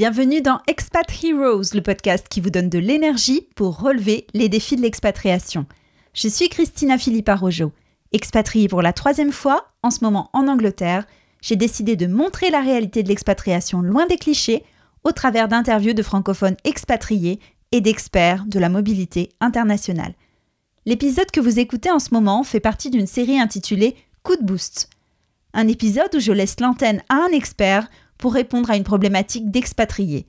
Bienvenue dans Expat Heroes, le podcast qui vous donne de l'énergie pour relever les défis de l'expatriation. Je suis Christina Philippa Rojo. Expatriée pour la troisième fois, en ce moment en Angleterre, j'ai décidé de montrer la réalité de l'expatriation loin des clichés au travers d'interviews de francophones expatriés et d'experts de la mobilité internationale. L'épisode que vous écoutez en ce moment fait partie d'une série intitulée Coup de boost. Un épisode où je laisse l'antenne à un expert pour répondre à une problématique d'expatriés.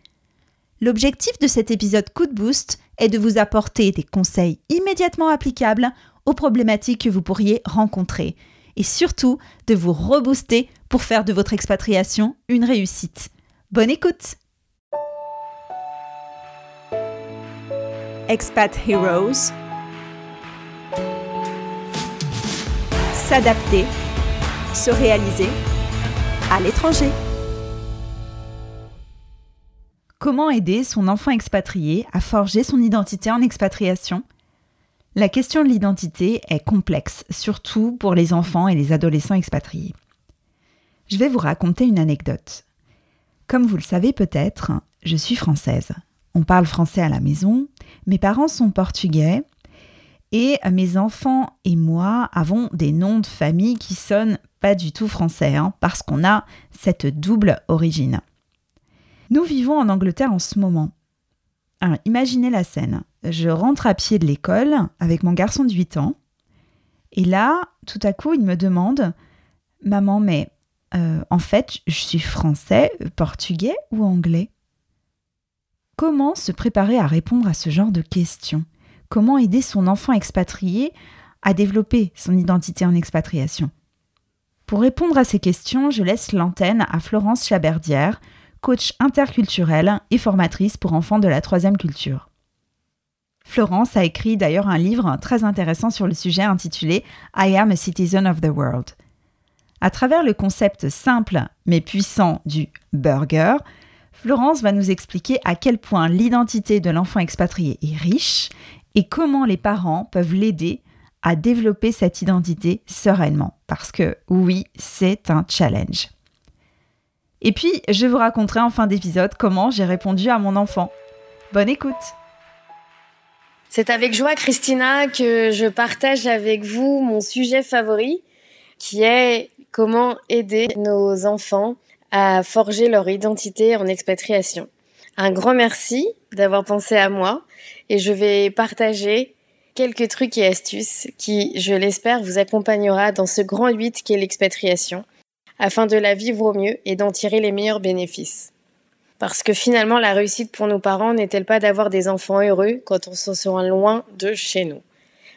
L'objectif de cet épisode Coup de boost est de vous apporter des conseils immédiatement applicables aux problématiques que vous pourriez rencontrer et surtout de vous rebooster pour faire de votre expatriation une réussite. Bonne écoute Expat Heroes S'adapter, se réaliser à l'étranger. Comment aider son enfant expatrié à forger son identité en expatriation? La question de l'identité est complexe, surtout pour les enfants et les adolescents expatriés. Je vais vous raconter une anecdote. Comme vous le savez peut-être, je suis française. On parle français à la maison, mes parents sont portugais et mes enfants et moi avons des noms de famille qui sonnent pas du tout français, hein, parce qu'on a cette double origine. Nous vivons en Angleterre en ce moment. imaginez la scène. Je rentre à pied de l'école avec mon garçon de 8 ans. Et là, tout à coup, il me demande Maman, mais euh, en fait, je suis français, portugais ou anglais? Comment se préparer à répondre à ce genre de questions? Comment aider son enfant expatrié à développer son identité en expatriation? Pour répondre à ces questions, je laisse l'antenne à Florence Chaberdière, coach interculturelle et formatrice pour enfants de la troisième culture. Florence a écrit d'ailleurs un livre très intéressant sur le sujet intitulé I am a citizen of the world. À travers le concept simple mais puissant du burger, Florence va nous expliquer à quel point l'identité de l'enfant expatrié est riche et comment les parents peuvent l'aider à développer cette identité sereinement. Parce que oui, c'est un challenge. Et puis, je vous raconterai en fin d'épisode comment j'ai répondu à mon enfant. Bonne écoute C'est avec joie, Christina, que je partage avec vous mon sujet favori, qui est comment aider nos enfants à forger leur identité en expatriation. Un grand merci d'avoir pensé à moi et je vais partager quelques trucs et astuces qui, je l'espère, vous accompagnera dans ce grand 8 qu'est l'expatriation afin de la vivre au mieux et d'en tirer les meilleurs bénéfices. Parce que finalement, la réussite pour nos parents n'est-elle pas d'avoir des enfants heureux quand on se sent loin de chez nous?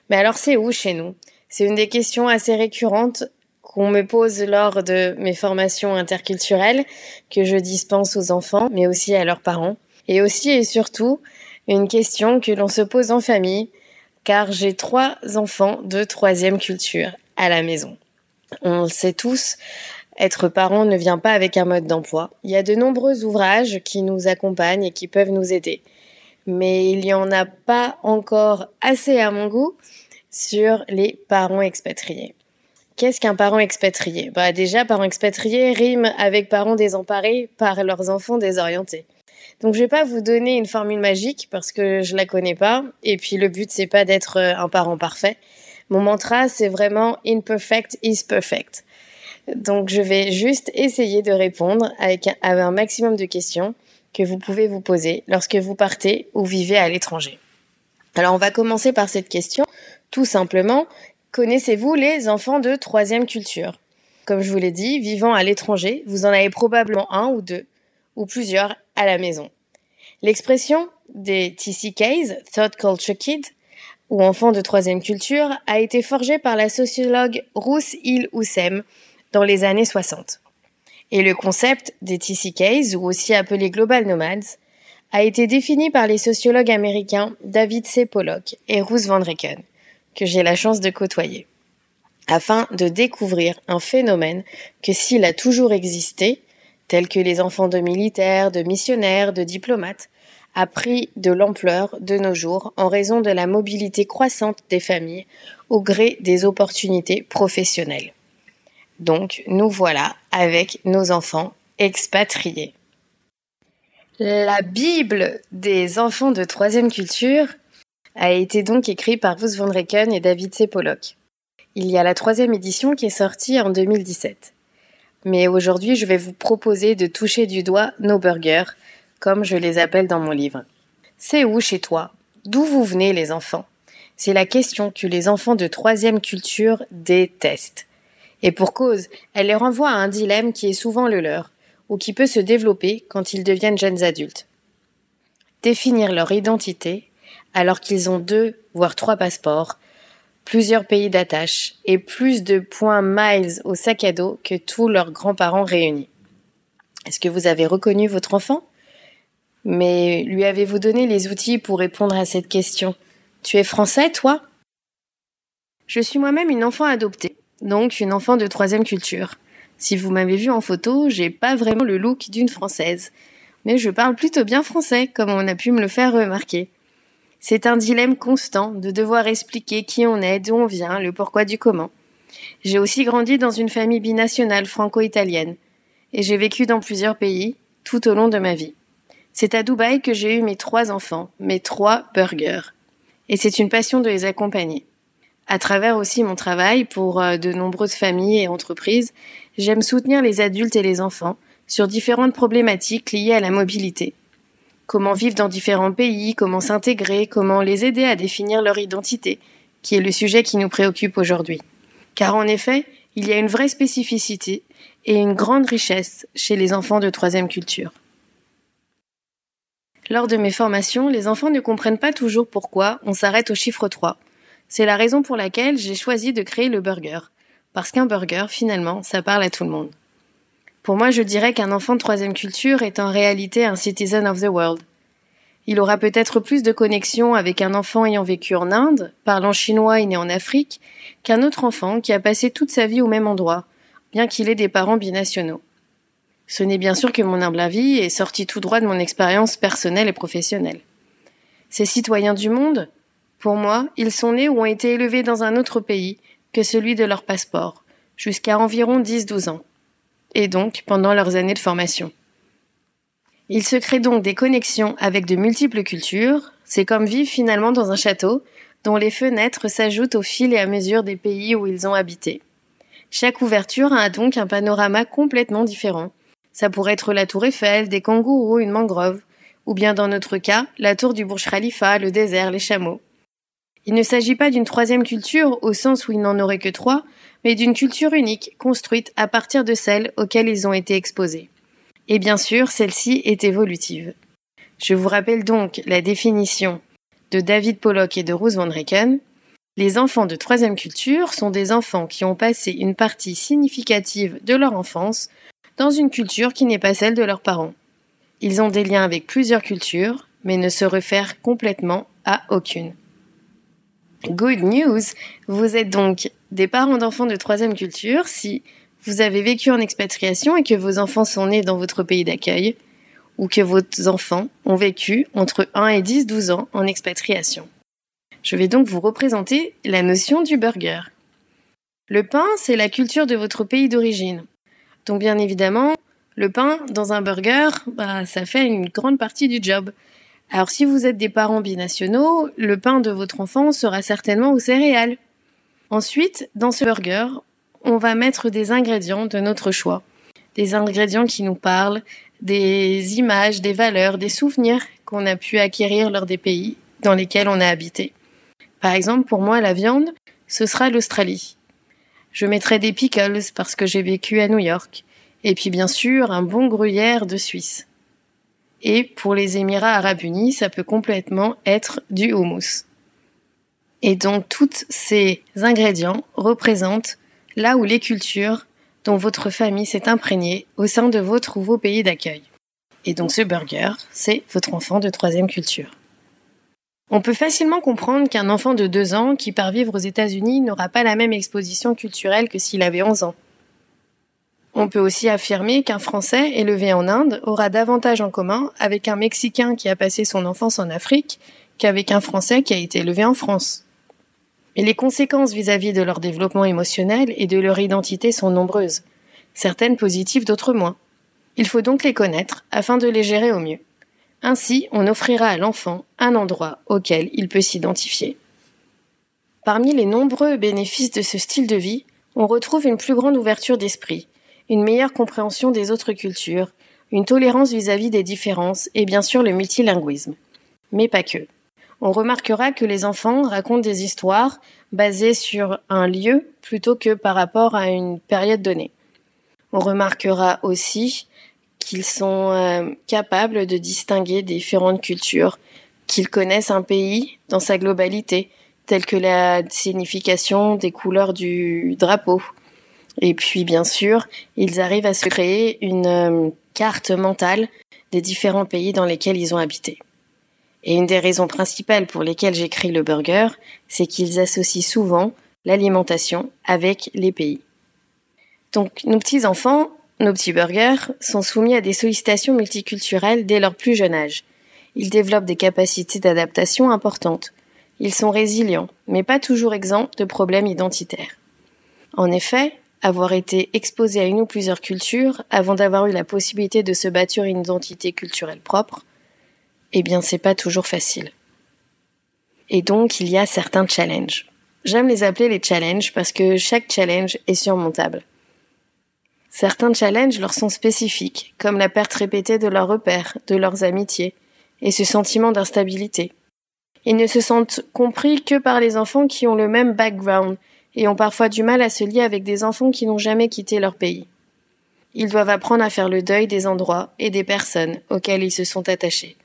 Mais alors c'est où chez nous? C'est une des questions assez récurrentes qu'on me pose lors de mes formations interculturelles que je dispense aux enfants, mais aussi à leurs parents. Et aussi et surtout, une question que l'on se pose en famille, car j'ai trois enfants de troisième culture à la maison. On le sait tous, être parent ne vient pas avec un mode d'emploi. Il y a de nombreux ouvrages qui nous accompagnent et qui peuvent nous aider. Mais il n'y en a pas encore assez à mon goût sur les parents expatriés. Qu'est-ce qu'un parent expatrié? Bah déjà, parent expatrié rime avec parents désemparés par leurs enfants désorientés. Donc je vais pas vous donner une formule magique parce que je la connais pas. Et puis le but c'est pas d'être un parent parfait. Mon mantra c'est vraiment imperfect is perfect. Donc je vais juste essayer de répondre avec un, maximum de questions que vous pouvez vous poser lorsque vous partez ou vivez à l'étranger. Alors on va commencer par cette question. Tout simplement, connaissez-vous les enfants de troisième culture? Comme je vous l'ai dit, vivant à l'étranger, vous en avez probablement un ou deux, ou plusieurs à la maison. L'expression des TCKs, Third Culture Kids, ou enfants de troisième culture, a été forgée par la sociologue Ruth Hill Houssem dans les années 60. Et le concept des TCKs, ou aussi appelé Global Nomads, a été défini par les sociologues américains David C. Pollock et Ruth Van Reken, que j'ai la chance de côtoyer, afin de découvrir un phénomène que s'il a toujours existé, tel que les enfants de militaires, de missionnaires, de diplomates, a pris de l'ampleur de nos jours en raison de la mobilité croissante des familles au gré des opportunités professionnelles. Donc, nous voilà avec nos enfants expatriés. La Bible des enfants de troisième culture a été donc écrite par Woes von Reken et David C. Pollock. Il y a la troisième édition qui est sortie en 2017. Mais aujourd'hui, je vais vous proposer de toucher du doigt nos burgers, comme je les appelle dans mon livre. C'est où chez toi? D'où vous venez les enfants? C'est la question que les enfants de troisième culture détestent. Et pour cause, elle les renvoie à un dilemme qui est souvent le leur, ou qui peut se développer quand ils deviennent jeunes adultes. Définir leur identité alors qu'ils ont deux, voire trois passeports, plusieurs pays d'attache et plus de points miles au sac à dos que tous leurs grands-parents réunis. Est-ce que vous avez reconnu votre enfant? Mais lui avez-vous donné les outils pour répondre à cette question? Tu es français, toi? Je suis moi-même une enfant adoptée, donc une enfant de troisième culture. Si vous m'avez vu en photo, j'ai pas vraiment le look d'une française, mais je parle plutôt bien français, comme on a pu me le faire remarquer. C'est un dilemme constant de devoir expliquer qui on est, d'où on vient, le pourquoi du comment. J'ai aussi grandi dans une famille binationale franco-italienne, et j'ai vécu dans plusieurs pays tout au long de ma vie. C'est à Dubaï que j'ai eu mes trois enfants, mes trois burgers. Et c'est une passion de les accompagner. À travers aussi mon travail pour euh, de nombreuses familles et entreprises, j'aime soutenir les adultes et les enfants sur différentes problématiques liées à la mobilité comment vivre dans différents pays, comment s'intégrer, comment les aider à définir leur identité, qui est le sujet qui nous préoccupe aujourd'hui. Car en effet, il y a une vraie spécificité et une grande richesse chez les enfants de troisième culture. Lors de mes formations, les enfants ne comprennent pas toujours pourquoi on s'arrête au chiffre 3. C'est la raison pour laquelle j'ai choisi de créer le burger. Parce qu'un burger, finalement, ça parle à tout le monde. Pour moi, je dirais qu'un enfant de troisième culture est en réalité un citizen of the world. Il aura peut-être plus de connexion avec un enfant ayant vécu en Inde, parlant chinois et né en Afrique, qu'un autre enfant qui a passé toute sa vie au même endroit, bien qu'il ait des parents binationaux. Ce n'est bien sûr que mon humble avis est sorti tout droit de mon expérience personnelle et professionnelle. Ces citoyens du monde, pour moi, ils sont nés ou ont été élevés dans un autre pays que celui de leur passeport, jusqu'à environ 10-12 ans et donc pendant leurs années de formation. Il se crée donc des connexions avec de multiples cultures, c'est comme vivre finalement dans un château dont les fenêtres s'ajoutent au fil et à mesure des pays où ils ont habité. Chaque ouverture a donc un panorama complètement différent. Ça pourrait être la tour Eiffel, des kangourous, une mangrove, ou bien dans notre cas, la tour du Burj Khalifa, le désert, les chameaux. Il ne s'agit pas d'une troisième culture au sens où il n'en aurait que trois, mais d'une culture unique construite à partir de celles auxquelles ils ont été exposés. Et bien sûr, celle-ci est évolutive. Je vous rappelle donc la définition de David Pollock et de Ruth Van Reken. Les enfants de troisième culture sont des enfants qui ont passé une partie significative de leur enfance dans une culture qui n'est pas celle de leurs parents. Ils ont des liens avec plusieurs cultures, mais ne se réfèrent complètement à aucune. Good news, vous êtes donc des parents d'enfants de troisième culture si vous avez vécu en expatriation et que vos enfants sont nés dans votre pays d'accueil ou que vos enfants ont vécu entre 1 et 10, 12 ans en expatriation. Je vais donc vous représenter la notion du burger. Le pain, c'est la culture de votre pays d'origine. Donc bien évidemment, le pain dans un burger, bah, ça fait une grande partie du job. Alors si vous êtes des parents binationaux, le pain de votre enfant sera certainement aux céréales. Ensuite, dans ce burger, on va mettre des ingrédients de notre choix. Des ingrédients qui nous parlent, des images, des valeurs, des souvenirs qu'on a pu acquérir lors des pays dans lesquels on a habité. Par exemple, pour moi, la viande, ce sera l'Australie. Je mettrai des pickles parce que j'ai vécu à New York. Et puis bien sûr, un bon gruyère de Suisse. Et pour les Émirats arabes unis, ça peut complètement être du houmous. Et donc, tous ces ingrédients représentent là où les cultures dont votre famille s'est imprégnée au sein de votre ou vos pays d'accueil. Et donc ce burger, c'est votre enfant de troisième culture. On peut facilement comprendre qu'un enfant de deux ans qui part vivre aux États-Unis n'aura pas la même exposition culturelle que s'il avait 11 ans. On peut aussi affirmer qu'un Français élevé en Inde aura davantage en commun avec un Mexicain qui a passé son enfance en Afrique qu'avec un Français qui a été élevé en France. Mais les conséquences vis-à-vis de leur développement émotionnel et de leur identité sont nombreuses, certaines positives, d'autres moins. Il faut donc les connaître afin de les gérer au mieux. Ainsi, on offrira à l'enfant un endroit auquel il peut s'identifier. Parmi les nombreux bénéfices de ce style de vie, on retrouve une plus grande ouverture d'esprit, une meilleure compréhension des autres cultures, une tolérance vis-à-vis des différences et bien sûr le multilinguisme. Mais pas que. On remarquera que les enfants racontent des histoires basées sur un lieu plutôt que par rapport à une période donnée. On remarquera aussi qu'ils sont euh, capables de distinguer différentes cultures, qu'ils connaissent un pays dans sa globalité, telle que la signification des couleurs du drapeau. Et puis bien sûr, ils arrivent à se créer une euh, carte mentale des différents pays dans lesquels ils ont habité. Et une des raisons principales pour lesquelles j'écris le burger, c'est qu'ils associent souvent l'alimentation avec les pays. Donc nos petits enfants, nos petits burgers, sont soumis à des sollicitations multiculturelles dès leur plus jeune âge. Ils développent des capacités d'adaptation importantes. Ils sont résilients, mais pas toujours exempts de problèmes identitaires. En effet, avoir été exposé à une ou plusieurs cultures avant d'avoir eu la possibilité de se bâtir une identité culturelle propre, eh bien c'est pas toujours facile. Et donc il y a certains challenges. J'aime les appeler les challenges parce que chaque challenge est surmontable. Certains challenges leur sont spécifiques, comme la perte répétée de leurs repères, de leurs amitiés, et ce sentiment d'instabilité. Ils ne se sentent compris que par les enfants qui ont le même background et ont parfois du mal à se lier avec des enfants qui n'ont jamais quitté leur pays. Ils doivent apprendre à faire le deuil des endroits et des personnes auxquels ils se sont attachés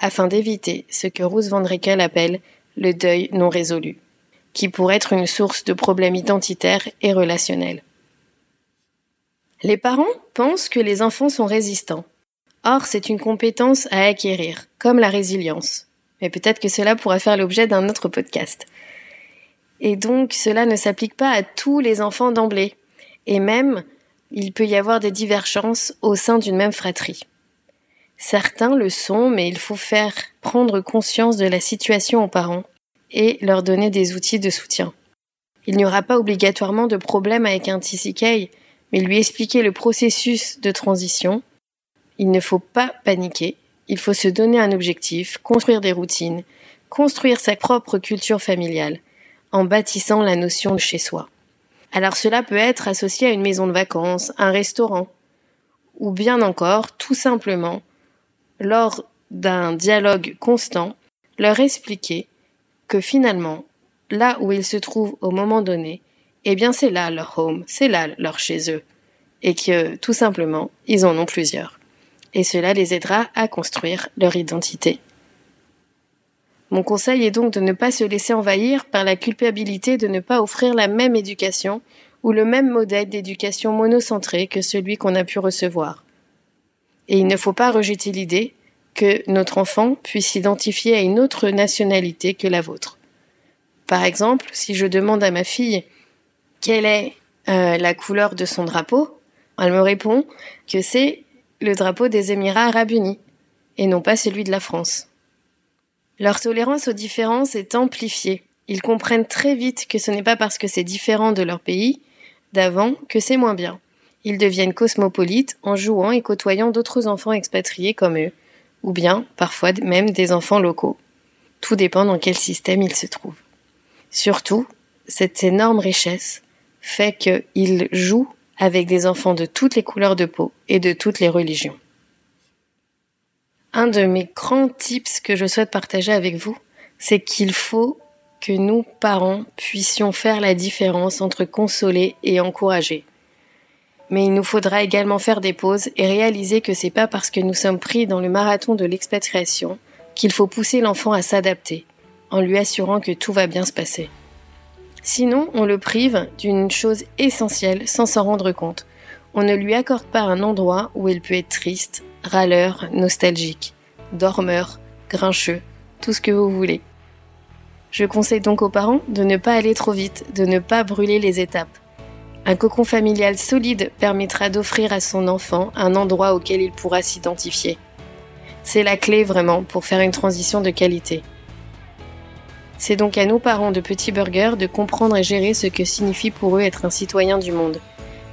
afin d'éviter ce que Ruth Van Rickel appelle le deuil non résolu, qui pourrait être une source de problèmes identitaires et relationnels. Les parents pensent que les enfants sont résistants. Or, c'est une compétence à acquérir, comme la résilience. Mais peut-être que cela pourra faire l'objet d'un autre podcast. Et donc, cela ne s'applique pas à tous les enfants d'emblée. Et même, il peut y avoir des divergences au sein d'une même fratrie. Certains le sont, mais il faut faire prendre conscience de la situation aux parents et leur donner des outils de soutien. Il n'y aura pas obligatoirement de problème avec un TCK, mais lui expliquer le processus de transition. Il ne faut pas paniquer, il faut se donner un objectif, construire des routines, construire sa propre culture familiale, en bâtissant la notion de chez soi. Alors cela peut être associé à une maison de vacances, un restaurant, ou bien encore, tout simplement, lors d'un dialogue constant, leur expliquer que finalement, là où ils se trouvent au moment donné, eh bien c'est là leur home, c'est là leur chez eux, et que tout simplement, ils en ont plusieurs. Et cela les aidera à construire leur identité. Mon conseil est donc de ne pas se laisser envahir par la culpabilité de ne pas offrir la même éducation ou le même modèle d'éducation monocentré que celui qu'on a pu recevoir. Et il ne faut pas rejeter l'idée que notre enfant puisse s'identifier à une autre nationalité que la vôtre. Par exemple, si je demande à ma fille quelle est euh, la couleur de son drapeau, elle me répond que c'est le drapeau des Émirats arabes unis et non pas celui de la France. Leur tolérance aux différences est amplifiée. Ils comprennent très vite que ce n'est pas parce que c'est différent de leur pays d'avant que c'est moins bien. Ils deviennent cosmopolites en jouant et côtoyant d'autres enfants expatriés comme eux, ou bien parfois même des enfants locaux. Tout dépend dans quel système ils se trouvent. Surtout, cette énorme richesse fait qu'ils jouent avec des enfants de toutes les couleurs de peau et de toutes les religions. Un de mes grands tips que je souhaite partager avec vous, c'est qu'il faut que nous, parents, puissions faire la différence entre consoler et encourager. Mais il nous faudra également faire des pauses et réaliser que c'est pas parce que nous sommes pris dans le marathon de l'expatriation qu'il faut pousser l'enfant à s'adapter, en lui assurant que tout va bien se passer. Sinon, on le prive d'une chose essentielle sans s'en rendre compte. On ne lui accorde pas un endroit où il peut être triste, râleur, nostalgique, dormeur, grincheux, tout ce que vous voulez. Je conseille donc aux parents de ne pas aller trop vite, de ne pas brûler les étapes. Un cocon familial solide permettra d'offrir à son enfant un endroit auquel il pourra s'identifier. C'est la clé vraiment pour faire une transition de qualité. C'est donc à nos parents de petits burgers de comprendre et gérer ce que signifie pour eux être un citoyen du monde,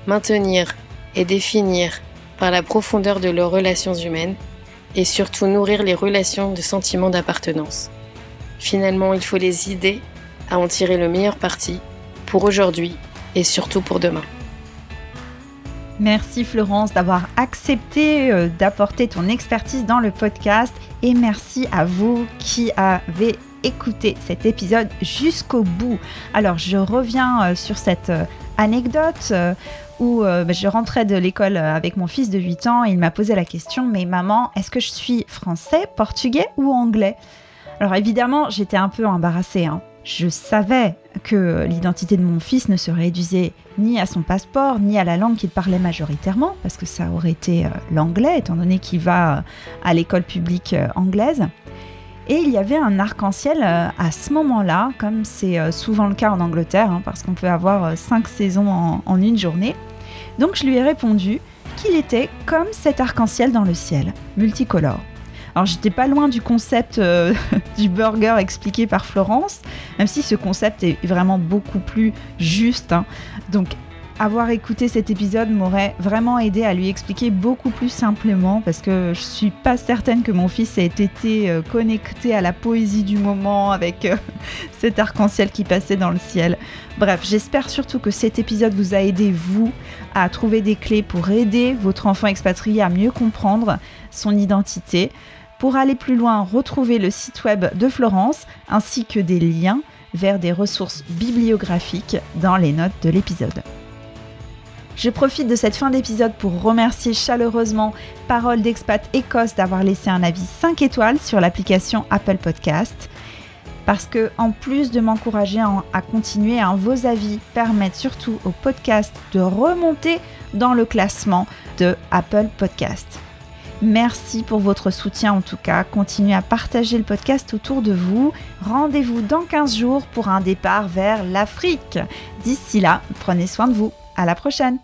maintenir et définir par la profondeur de leurs relations humaines et surtout nourrir les relations de sentiments d'appartenance. Finalement, il faut les aider à en tirer le meilleur parti pour aujourd'hui et surtout pour demain. Merci Florence d'avoir accepté euh, d'apporter ton expertise dans le podcast et merci à vous qui avez écouté cet épisode jusqu'au bout. Alors je reviens euh, sur cette euh, anecdote où bah, je rentrais de l'école avec mon fils de 8 ans et il m'a posé la question mais maman est-ce que je suis français, portugais ou anglais? Alors évidemment j'étais un peu embarrassée. Hein. Je savais que l'identité de mon fils ne se réduisait ni à son passeport, ni à la langue qu'il parlait majoritairement, parce que ça aurait été euh, l'anglais, étant donné qu'il va euh, à l'école publique euh, anglaise. Et il y avait un arc-en-ciel à ce moment-là, comme c'est souvent le cas en Angleterre, hein, parce qu'on peut avoir cinq saisons en, une journée. Donc je lui ai répondu qu'il était comme cet arc-en-ciel dans le ciel, multicolore. Alors j'étais pas loin du concept euh, du burger expliqué par Florence, même si ce concept est vraiment beaucoup plus juste. Hein. Donc avoir écouté cet épisode m'aurait vraiment aidé à lui expliquer beaucoup plus simplement parce que je suis pas certaine que mon fils ait été euh, connecté à la poésie du moment avec euh, cet arc-en-ciel qui passait dans le ciel. Bref, j'espère surtout que cet épisode vous a aidé, vous, à trouver des clés pour aider votre enfant expatrié à mieux comprendre son identité. Pour aller plus loin, retrouvez le site web de Florence ainsi que des liens vers des ressources bibliographiques dans les notes de l'épisode. Je profite de cette fin d'épisode pour remercier chaleureusement Parole d'Expat Écosse d'avoir laissé un avis 5 étoiles sur l'application Apple Podcast. Parce que, en plus de m'encourager à, continuer, hein, vos avis permettent surtout au podcast de remonter dans le classement de Apple Podcast. Merci pour votre soutien en tout cas. Continuez à partager le podcast autour de vous. Rendez-vous dans 15 jours pour un départ vers l'Afrique. D'ici là, prenez soin de vous. À la prochaine!